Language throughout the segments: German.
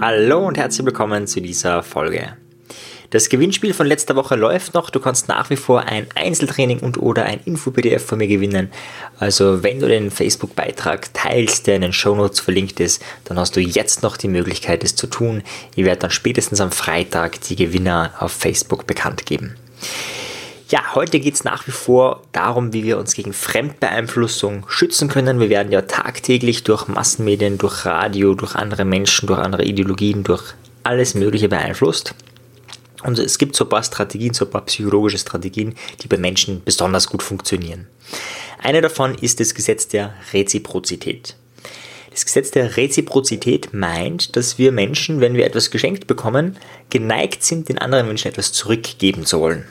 Hallo und herzlich willkommen zu dieser Folge. Das Gewinnspiel von letzter Woche läuft noch. Du kannst nach wie vor ein Einzeltraining und oder ein Info-PDF von mir gewinnen. Also wenn du den Facebook-Beitrag teilst, der in den Shownotes verlinkt ist, dann hast du jetzt noch die Möglichkeit, es zu tun. Ich werde dann spätestens am Freitag die Gewinner auf Facebook bekannt geben. Ja, heute geht es nach wie vor darum, wie wir uns gegen Fremdbeeinflussung schützen können. Wir werden ja tagtäglich durch Massenmedien, durch Radio, durch andere Menschen, durch andere Ideologien, durch alles Mögliche beeinflusst. Und es gibt so ein paar Strategien, so ein paar psychologische Strategien, die bei Menschen besonders gut funktionieren. Eine davon ist das Gesetz der Reziprozität. Das Gesetz der Reziprozität meint, dass wir Menschen, wenn wir etwas geschenkt bekommen, geneigt sind, den anderen Menschen etwas zurückgeben zu wollen.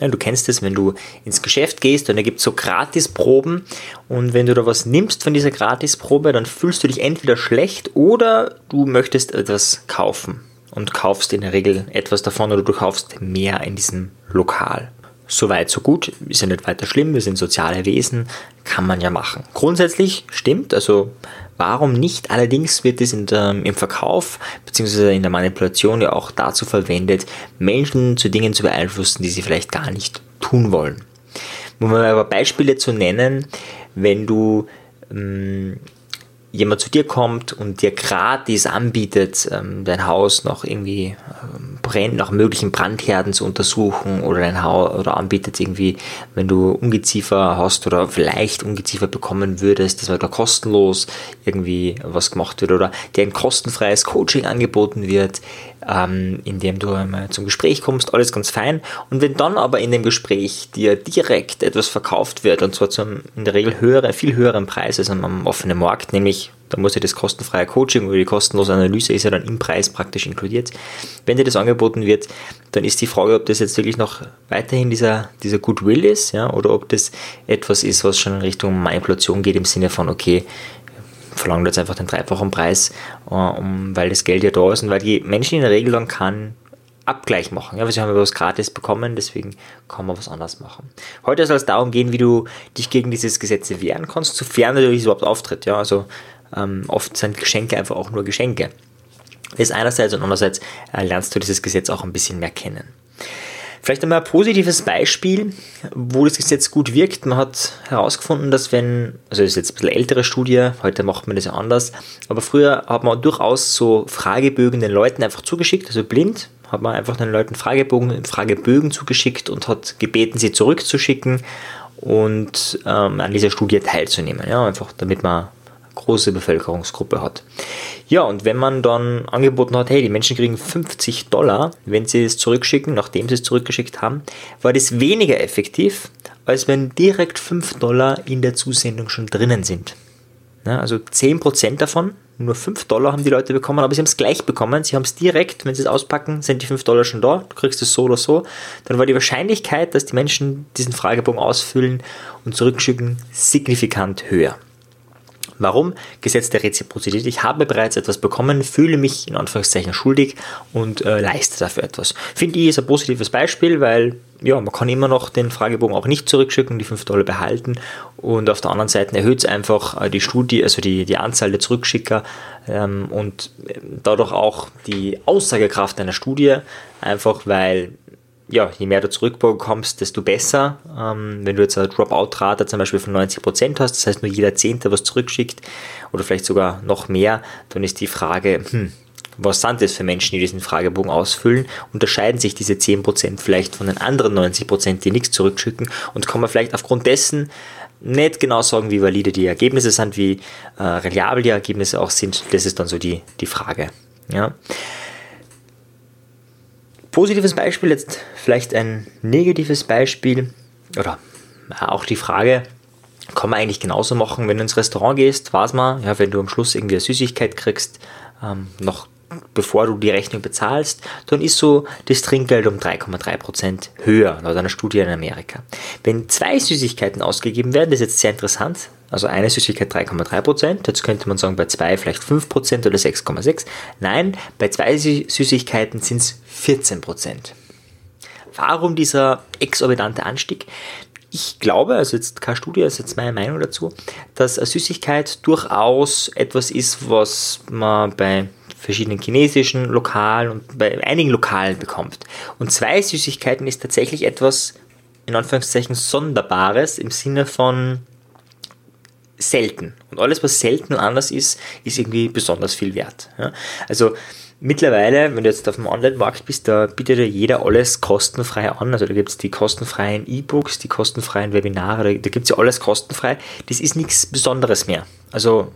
Ja, du kennst es, wenn du ins Geschäft gehst und da gibt es so Gratisproben und wenn du da was nimmst von dieser Gratisprobe, dann fühlst du dich entweder schlecht oder du möchtest etwas kaufen und kaufst in der Regel etwas davon oder du kaufst mehr in diesem Lokal. Soweit, so gut, ist ja nicht weiter schlimm, wir sind soziale Wesen, kann man ja machen. Grundsätzlich stimmt, also warum nicht? Allerdings wird es im Verkauf bzw. in der Manipulation ja auch dazu verwendet, Menschen zu Dingen zu beeinflussen, die sie vielleicht gar nicht tun wollen. Um mal aber Beispiele zu nennen, wenn du ähm, jemand zu dir kommt und dir gratis anbietet, ähm, dein Haus noch irgendwie ähm, brennt, nach möglichen Brandherden zu untersuchen oder dein Haus oder anbietet irgendwie, wenn du Ungeziefer hast oder vielleicht Ungeziefer bekommen würdest, das war da kostenlos irgendwie was gemacht wird oder dir ein kostenfreies Coaching angeboten wird, ähm, in dem du einmal zum Gespräch kommst, alles ganz fein. Und wenn dann aber in dem Gespräch dir direkt etwas verkauft wird, und zwar zum in der Regel höhere, viel höheren Preis als am offenen Markt, nämlich da muss ja das kostenfreie Coaching oder die kostenlose Analyse ist ja dann im Preis praktisch inkludiert. Wenn dir das angeboten wird, dann ist die Frage, ob das jetzt wirklich noch weiterhin dieser, dieser Goodwill ist, ja, oder ob das etwas ist, was schon in Richtung Manipulation geht, im Sinne von, okay, verlangen jetzt einfach den dreifachen Preis, äh, um, weil das Geld ja da ist und weil die Menschen in der Regel dann keinen Abgleich machen. Ja, weil sie haben ja was gratis bekommen, deswegen kann man was anderes machen. Heute soll es darum gehen, wie du dich gegen dieses Gesetz wehren kannst, sofern natürlich überhaupt auftritt. Ja, also ähm, oft sind Geschenke einfach auch nur Geschenke. Das ist einerseits und andererseits äh, lernst du dieses Gesetz auch ein bisschen mehr kennen. Vielleicht einmal ein positives Beispiel, wo das Gesetz gut wirkt. Man hat herausgefunden, dass wenn, also das ist jetzt ein bisschen ältere Studie, heute macht man das ja anders, aber früher hat man durchaus so Fragebögen den Leuten einfach zugeschickt, also blind, hat man einfach den Leuten Fragebogen, Fragebögen zugeschickt und hat gebeten, sie zurückzuschicken und ähm, an dieser Studie teilzunehmen. Ja, einfach damit man große Bevölkerungsgruppe hat. Ja, und wenn man dann angeboten hat, hey, die Menschen kriegen 50 Dollar, wenn sie es zurückschicken, nachdem sie es zurückgeschickt haben, war das weniger effektiv, als wenn direkt 5 Dollar in der Zusendung schon drinnen sind. Ja, also 10% davon, nur 5 Dollar haben die Leute bekommen, aber sie haben es gleich bekommen. Sie haben es direkt, wenn sie es auspacken, sind die 5 Dollar schon da, du kriegst es so oder so. Dann war die Wahrscheinlichkeit, dass die Menschen diesen Fragebogen ausfüllen und zurückschicken, signifikant höher. Warum? Gesetz der Reziprozität. Ich habe bereits etwas bekommen, fühle mich in Anführungszeichen schuldig und äh, leiste dafür etwas. Finde ich ist ein positives Beispiel, weil ja, man kann immer noch den Fragebogen auch nicht zurückschicken, die 5 Dollar behalten und auf der anderen Seite erhöht es einfach äh, die Studie, also die, die Anzahl der Zurückschicker ähm, und äh, dadurch auch die Aussagekraft einer Studie, einfach weil ja, je mehr du zurückbekommst, desto besser. Ähm, wenn du jetzt eine Dropout-Rate zum Beispiel von 90% hast, das heißt nur jeder Zehnte was zurückschickt oder vielleicht sogar noch mehr, dann ist die Frage, hm, was sind das für Menschen, die diesen Fragebogen ausfüllen? Unterscheiden sich diese 10% vielleicht von den anderen 90%, die nichts zurückschicken? Und kann man vielleicht aufgrund dessen nicht genau sagen, wie valide die Ergebnisse sind, wie äh, reliabel die Ergebnisse auch sind? Das ist dann so die, die Frage. Ja. Positives Beispiel, jetzt vielleicht ein negatives Beispiel oder auch die Frage, kann man eigentlich genauso machen, wenn du ins Restaurant gehst, weiß man, ja, wenn du am Schluss irgendwie eine Süßigkeit kriegst, ähm, noch bevor du die Rechnung bezahlst, dann ist so das Trinkgeld um 3,3% höher, laut einer Studie in Amerika. Wenn zwei Süßigkeiten ausgegeben werden, das ist jetzt sehr interessant, also eine Süßigkeit 3,3%, jetzt könnte man sagen, bei zwei vielleicht 5% oder 6,6%. Nein, bei zwei Süßigkeiten sind es 14%. Warum dieser exorbitante Anstieg? ich glaube, also jetzt keine Studie, das ist jetzt meine Meinung dazu, dass eine Süßigkeit durchaus etwas ist, was man bei verschiedenen chinesischen Lokalen und bei einigen Lokalen bekommt. Und zwei Süßigkeiten ist tatsächlich etwas, in Anführungszeichen, Sonderbares im Sinne von selten. Und alles, was selten und anders ist, ist irgendwie besonders viel wert. Ja? Also mittlerweile, wenn du jetzt auf dem Online-Markt bist, da bietet ja jeder alles kostenfrei an. Also da gibt es die kostenfreien E-Books, die kostenfreien Webinare, da, da gibt es ja alles kostenfrei. Das ist nichts Besonderes mehr. Also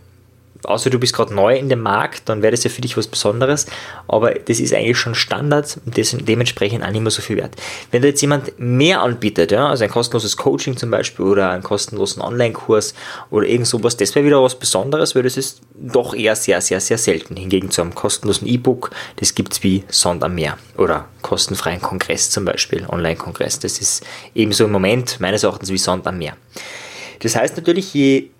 außer du bist gerade neu in dem Markt, dann wäre das ja für dich was Besonderes, aber das ist eigentlich schon Standard und das dementsprechend auch nicht mehr so viel wert. Wenn da jetzt jemand mehr anbietet, ja, also ein kostenloses Coaching zum Beispiel oder einen kostenlosen Online-Kurs oder irgend sowas, das wäre wieder was Besonderes, weil das ist doch eher sehr, sehr, sehr selten. Hingegen zu einem kostenlosen E-Book, das gibt es wie Sond am Meer oder kostenfreien Kongress zum Beispiel, Online-Kongress, das ist ebenso im Moment meines Erachtens wie Sond am Meer. Das heißt natürlich, je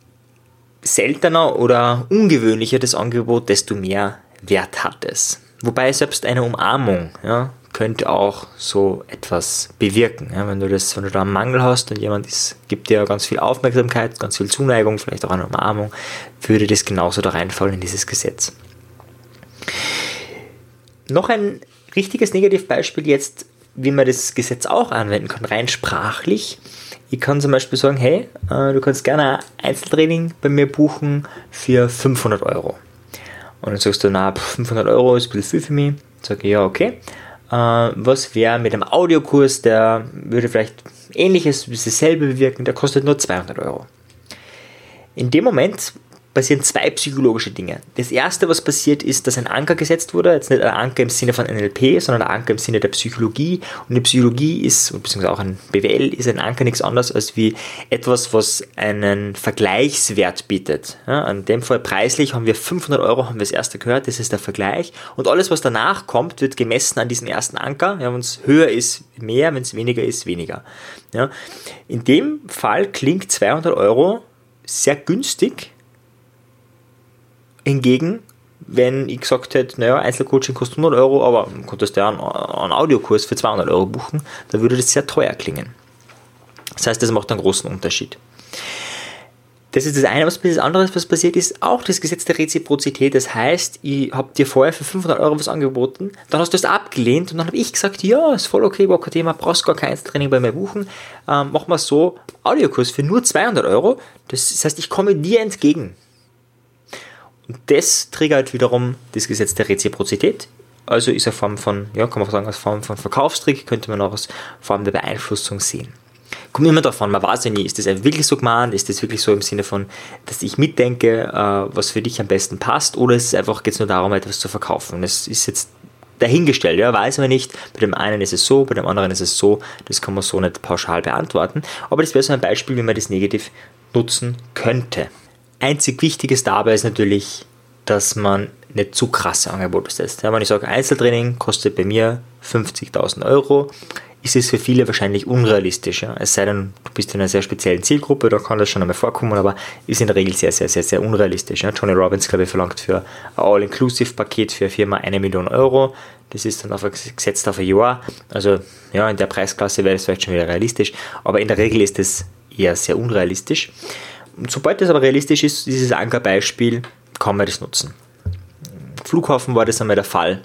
seltener oder ungewöhnlicher das Angebot, desto mehr Wert hat es. Wobei selbst eine Umarmung ja, könnte auch so etwas bewirken. Ja, wenn, du das, wenn du da einen Mangel hast und jemand ist, gibt dir ganz viel Aufmerksamkeit, ganz viel Zuneigung, vielleicht auch eine Umarmung, würde das genauso da reinfallen in dieses Gesetz. Noch ein richtiges Negativbeispiel jetzt, wie man das Gesetz auch anwenden kann, rein sprachlich, ich kann zum Beispiel sagen, hey, äh, du kannst gerne ein Einzeltraining bei mir buchen für 500 Euro. Und dann sagst du, na, 500 Euro ist ein bisschen viel für mich. Sage ich, ja, okay. Äh, was wäre mit einem Audiokurs, der würde vielleicht ähnliches, dasselbe bewirken, der kostet nur 200 Euro. In dem Moment passieren zwei psychologische Dinge. Das erste, was passiert, ist, dass ein Anker gesetzt wurde. Jetzt nicht ein Anker im Sinne von NLP, sondern ein Anker im Sinne der Psychologie. Und die Psychologie ist, beziehungsweise auch ein BWL, ist ein Anker nichts anderes als wie etwas, was einen Vergleichswert bietet. Ja, in dem Fall preislich haben wir 500 Euro, haben wir das erste gehört, das ist der Vergleich. Und alles, was danach kommt, wird gemessen an diesem ersten Anker. Ja, wenn es höher ist, mehr, wenn es weniger ist, weniger. Ja, in dem Fall klingt 200 Euro sehr günstig, Hingegen, wenn ich gesagt hätte, naja, Einzelcoaching kostet 100 Euro, aber du konntest ja einen, einen Audiokurs für 200 Euro buchen, dann würde das sehr teuer klingen. Das heißt, das macht einen großen Unterschied. Das ist das eine, was das andere, was passiert ist, auch das Gesetz der Reziprozität. Das heißt, ich habe dir vorher für 500 Euro was angeboten, dann hast du es abgelehnt und dann habe ich gesagt, ja, ist voll okay, überhaupt kein Thema, brauchst gar kein Einzeltraining bei mir buchen. Ähm, mach mal so, Audiokurs für nur 200 Euro. Das heißt, ich komme dir entgegen. Und das triggert wiederum das Gesetz der Reziprozität. Also ist eine Form von, ja, kann man sagen, als Form von Verkaufstrick, könnte man auch als Form der Beeinflussung sehen. Kommt immer davon, man weiß ja nie, ist das wirklich so gemeint, ist das wirklich so im Sinne von, dass ich mitdenke, äh, was für dich am besten passt, oder ist es einfach, geht es nur darum, etwas zu verkaufen. Das ist jetzt dahingestellt, ja, weiß man nicht, bei dem einen ist es so, bei dem anderen ist es so, das kann man so nicht pauschal beantworten, aber das wäre so ein Beispiel, wie man das negativ nutzen könnte. Einzig Wichtiges dabei ist natürlich, dass man nicht zu krasse Angebote setzt. Ja, wenn ich sage, Einzeltraining kostet bei mir 50.000 Euro, ist es für viele wahrscheinlich unrealistisch. Ja? Es sei denn, du bist in einer sehr speziellen Zielgruppe, da kann das schon einmal vorkommen, aber ist in der Regel sehr, sehr, sehr, sehr unrealistisch. Ja? Tony Robbins, glaube ich, verlangt für ein All-Inclusive-Paket für eine Firma eine Million Euro. Das ist dann auf gesetzt auf ein Jahr. Also ja, in der Preisklasse wäre das vielleicht schon wieder realistisch, aber in der Regel ist es eher sehr unrealistisch sobald das aber realistisch ist, dieses Ankerbeispiel, kann man das nutzen. Flughafen war das einmal der Fall.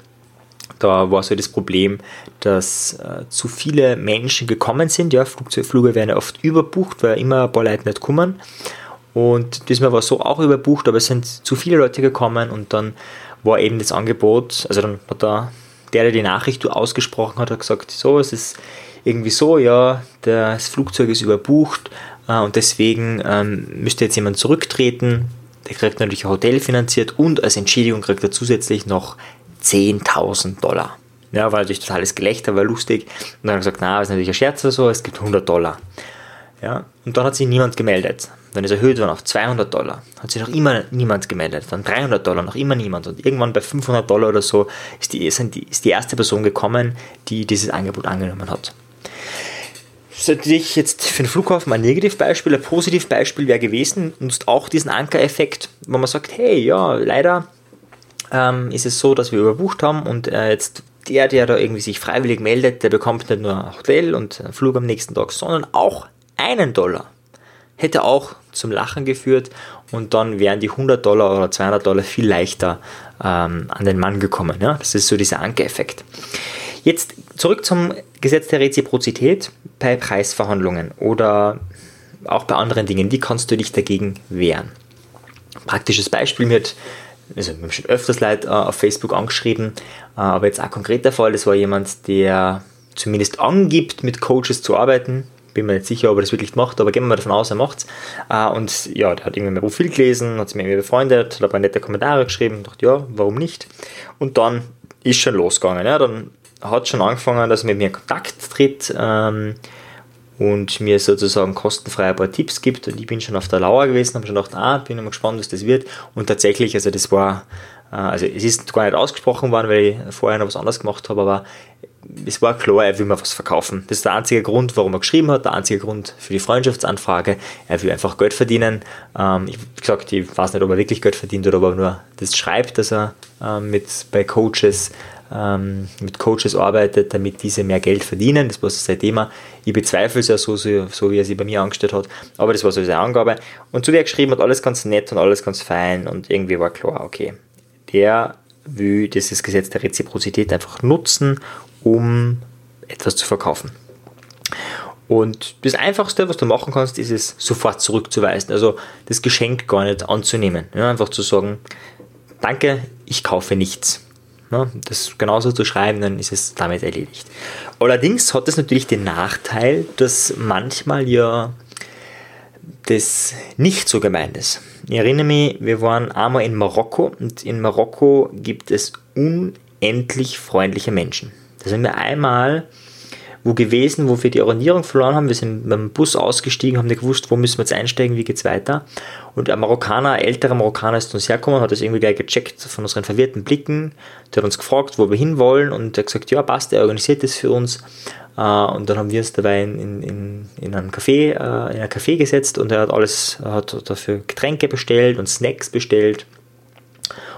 Da war so das Problem, dass äh, zu viele Menschen gekommen sind. Ja, Flugzeuge werden ja oft überbucht, weil immer ein paar Leute nicht kommen. Und diesmal war so auch überbucht, aber es sind zu viele Leute gekommen und dann war eben das Angebot, also dann hat da der, der die Nachricht ausgesprochen hat, hat gesagt, so, es ist irgendwie so, ja, das Flugzeug ist überbucht, äh, und deswegen ähm, müsste jetzt jemand zurücktreten. Der kriegt natürlich ein Hotel finanziert und als Entschädigung kriegt er zusätzlich noch 10.000 Dollar. Ja, war natürlich totales Gelächter, war lustig. Und dann hat er gesagt, na, ist natürlich ein Scherz oder so, es gibt 100 Dollar. Ja, und dann hat sich niemand gemeldet. Dann ist erhöht worden auf 200 Dollar. Hat sich noch immer niemand gemeldet. Dann 300 Dollar, noch immer niemand. Und irgendwann bei 500 Dollar oder so ist die, ist die erste Person gekommen, die dieses Angebot angenommen hat. Das ist natürlich jetzt für den Flughafen ein Negativbeispiel. Ein Positivbeispiel wäre gewesen, nutzt auch diesen Ankereffekt, wo man sagt, hey, ja, leider ähm, ist es so, dass wir überbucht haben und äh, jetzt der, der da irgendwie sich freiwillig meldet, der bekommt nicht nur ein Hotel und einen Flug am nächsten Tag, sondern auch einen Dollar hätte auch zum Lachen geführt und dann wären die 100 Dollar oder 200 Dollar viel leichter ähm, an den Mann gekommen. Ja? Das ist so dieser Ankereffekt. Jetzt zurück zum Gesetz der Reziprozität bei Preisverhandlungen oder auch bei anderen Dingen. Wie kannst du dich dagegen wehren? Praktisches Beispiel mit also wir haben schon öfters Leute äh, auf Facebook angeschrieben, äh, aber jetzt auch konkret der Fall, das war jemand, der zumindest angibt, mit Coaches zu arbeiten, bin mir nicht sicher, ob er das wirklich macht, aber gehen wir mal davon aus, er macht es. Äh, und ja, der hat irgendwie mein Profil gelesen, hat sich mit mir befreundet, hat ein paar nette Kommentare geschrieben, dachte, ja, warum nicht? Und dann ist schon losgegangen. Ja, dann hat schon angefangen, dass er mit mir in Kontakt tritt ähm, und mir sozusagen kostenfrei ein paar Tipps gibt. Und ich bin schon auf der Lauer gewesen, habe schon gedacht, ah, bin mal gespannt, was das wird. Und tatsächlich, also das war, äh, also es ist gar nicht ausgesprochen worden, weil ich vorher noch was anderes gemacht habe, aber es war klar, er will mir was verkaufen. Das ist der einzige Grund, warum er geschrieben hat, der einzige Grund für die Freundschaftsanfrage. Er will einfach Geld verdienen. Ähm, ich gesagt, ich weiß nicht, ob er wirklich Geld verdient oder ob er nur das schreibt, dass er ähm, mit bei Coaches ähm, mit Coaches arbeitet, damit diese mehr Geld verdienen. Das war so sein Thema. Ich bezweifle es ja so, so, so, wie er sich bei mir angestellt hat, aber das war so seine Angabe. Und so wie er geschrieben hat, alles ganz nett und alles ganz fein und irgendwie war klar, okay, der will dieses Gesetz der Reziprozität einfach nutzen, um etwas zu verkaufen. Und das Einfachste, was du machen kannst, ist es sofort zurückzuweisen. Also das Geschenk gar nicht anzunehmen. Ja, einfach zu sagen, danke, ich kaufe nichts. Ja, das genauso zu schreiben, dann ist es damit erledigt. Allerdings hat es natürlich den Nachteil, dass manchmal ja das nicht so gemeint ist. Ich erinnere mich, wir waren einmal in Marokko und in Marokko gibt es unendlich freundliche Menschen. Da sind wir einmal wo gewesen, wo wir die Orientierung verloren haben. Wir sind mit dem Bus ausgestiegen, haben nicht gewusst, wo müssen wir jetzt einsteigen, wie geht es weiter. Und ein Marokkaner, ein älterer Marokkaner ist uns hergekommen, hat das irgendwie gleich gecheckt von unseren verwirrten Blicken. Der hat uns gefragt, wo wir hinwollen und der hat gesagt, ja passt, er organisiert das für uns. Äh, und dann haben wir uns dabei in, in, in einen Café, äh, in ein Café gesetzt und er hat alles, hat dafür Getränke bestellt und Snacks bestellt.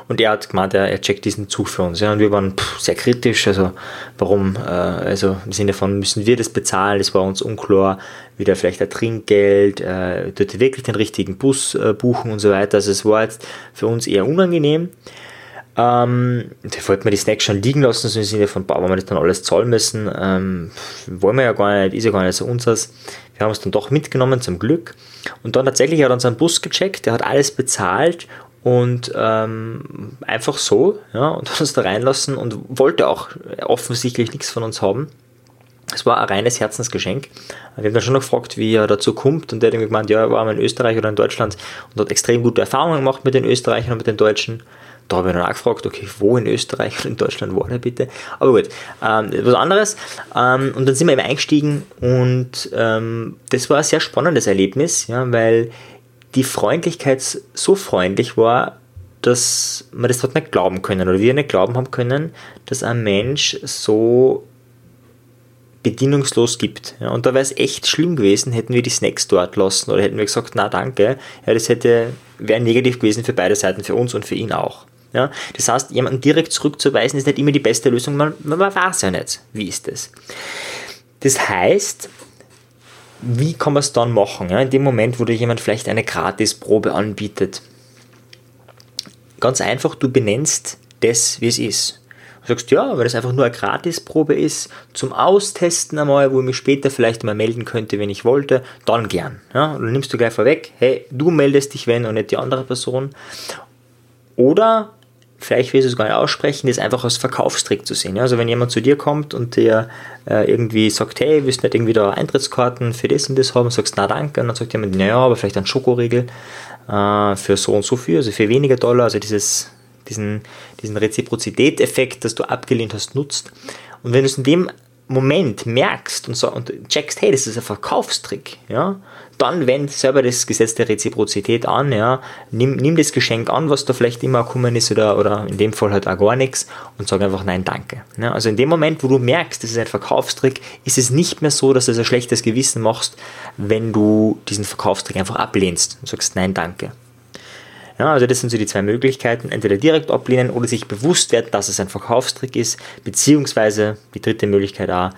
Und er hat gemeint, er, er checkt diesen Zug für uns. Ja, und wir waren pff, sehr kritisch. Also, warum? Äh, also, im Sinne von, müssen wir das bezahlen? Das war uns unklar. Wieder vielleicht ein Trinkgeld, äh, dort wirklich den richtigen Bus äh, buchen und so weiter. Also, es war jetzt für uns eher unangenehm. Ähm, da wollten wir die Snacks schon liegen lassen, so im Sinne von, boah, wenn wir das dann alles zahlen müssen, ähm, wollen wir ja gar nicht, ist ja gar nicht so unseres. Wir haben es dann doch mitgenommen, zum Glück. Und dann tatsächlich hat er unseren Bus gecheckt, der hat alles bezahlt und ähm, einfach so, ja, und hat uns da reinlassen und wollte auch offensichtlich nichts von uns haben. Es war ein reines Herzensgeschenk. Wir haben dann schon noch gefragt, wie er dazu kommt und der hat irgendwie gemeint, ja, er war mal in Österreich oder in Deutschland und hat extrem gute Erfahrungen gemacht mit den Österreichern und mit den Deutschen. Da habe ich dann auch gefragt, okay, wo in Österreich oder in Deutschland war der bitte? Aber gut, ähm, was anderes. Ähm, und dann sind wir eben eingestiegen und ähm, das war ein sehr spannendes Erlebnis, ja, weil die Freundlichkeit so freundlich war, dass man das dort nicht glauben können oder wir nicht glauben haben können, dass ein Mensch so bedienungslos gibt. Ja, und da wäre es echt schlimm gewesen, hätten wir die Snacks dort lassen oder hätten wir gesagt, na danke. Ja, das wäre negativ gewesen für beide Seiten, für uns und für ihn auch. Ja, das heißt, jemanden direkt zurückzuweisen ist nicht immer die beste Lösung, man, man weiß ja nicht, wie ist das. Das heißt, wie kann man es dann machen? Ja? In dem Moment, wo dir jemand vielleicht eine Gratisprobe anbietet. Ganz einfach, du benennst das, wie es ist. Du sagst, ja, weil das einfach nur eine Gratisprobe ist, zum Austesten einmal, wo ich mich später vielleicht mal melden könnte, wenn ich wollte, dann gern. Ja? Und dann nimmst du gleich vorweg, hey, du meldest dich, wenn und nicht die andere Person. Oder vielleicht willst du es gar nicht aussprechen, das einfach als Verkaufstrick zu sehen. Also wenn jemand zu dir kommt und der äh, irgendwie sagt, hey, willst du nicht irgendwie da Eintrittskarten für das und das haben, sagst na danke, und dann sagt jemand, naja, aber vielleicht ein Schokoriegel äh, für so und so viel, also für weniger Dollar, also dieses, diesen, diesen Reziprozität-Effekt, dass du abgelehnt hast, nutzt. Und wenn du es in dem Moment merkst und, so, und checkst, hey, das ist ein Verkaufstrick, ja, dann wend selber das Gesetz der Reziprozität an, ja, nimm, nimm das Geschenk an, was da vielleicht immer gekommen ist oder, oder in dem Fall halt auch gar nichts und sag einfach nein, danke. Ja, also in dem Moment, wo du merkst, das ist ein Verkaufstrick, ist es nicht mehr so, dass du ein schlechtes Gewissen machst, wenn du diesen Verkaufstrick einfach ablehnst und sagst nein, danke. Ja, also das sind so die zwei Möglichkeiten, entweder direkt ablehnen oder sich bewusst werden, dass es ein Verkaufstrick ist, beziehungsweise die dritte Möglichkeit auch,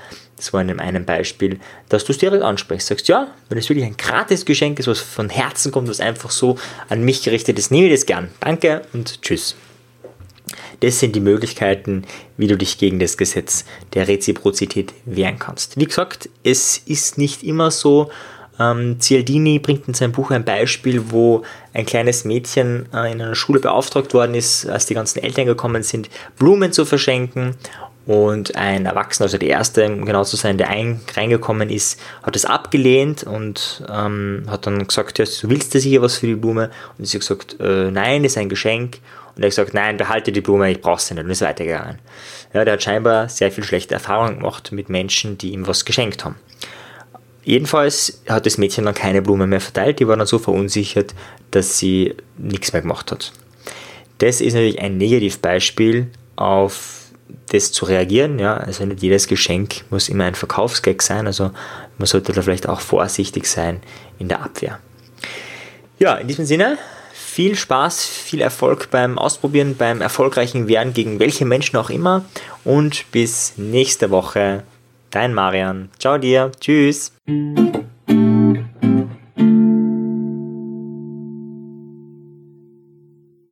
war in einem Beispiel, dass du es direkt ansprichst. Sagst, ja, wenn es wirklich ein gratis Geschenk ist, was von Herzen kommt, was einfach so an mich gerichtet ist, nehme ich das gern. Danke und tschüss. Das sind die Möglichkeiten, wie du dich gegen das Gesetz der Reziprozität wehren kannst. Wie gesagt, es ist nicht immer so. Ähm, Cialdini bringt in seinem Buch ein Beispiel, wo ein kleines Mädchen äh, in einer Schule beauftragt worden ist, als die ganzen Eltern gekommen sind, Blumen zu verschenken und ein Erwachsener, also der erste, um genau zu sein, der ein, reingekommen ist, hat es abgelehnt und ähm, hat dann gesagt, ja, du willst du sicher was für die Blume? Und sie hat gesagt, äh, nein, das ist ein Geschenk. Und er hat gesagt, nein, behalte die Blume, ich brauche sie nicht. Und ist weitergegangen. Ja, der hat scheinbar sehr viel schlechte Erfahrungen gemacht mit Menschen, die ihm was geschenkt haben. Jedenfalls hat das Mädchen dann keine Blume mehr verteilt, die war dann so verunsichert, dass sie nichts mehr gemacht hat. Das ist natürlich ein Negativbeispiel auf das zu reagieren. Ja? Also nicht jedes Geschenk muss immer ein Verkaufsgag sein. Also man sollte da vielleicht auch vorsichtig sein in der Abwehr. Ja, in diesem Sinne, viel Spaß, viel Erfolg beim Ausprobieren, beim erfolgreichen Wehren gegen welche Menschen auch immer. Und bis nächste Woche. Dein Marian. Ciao dir. Tschüss.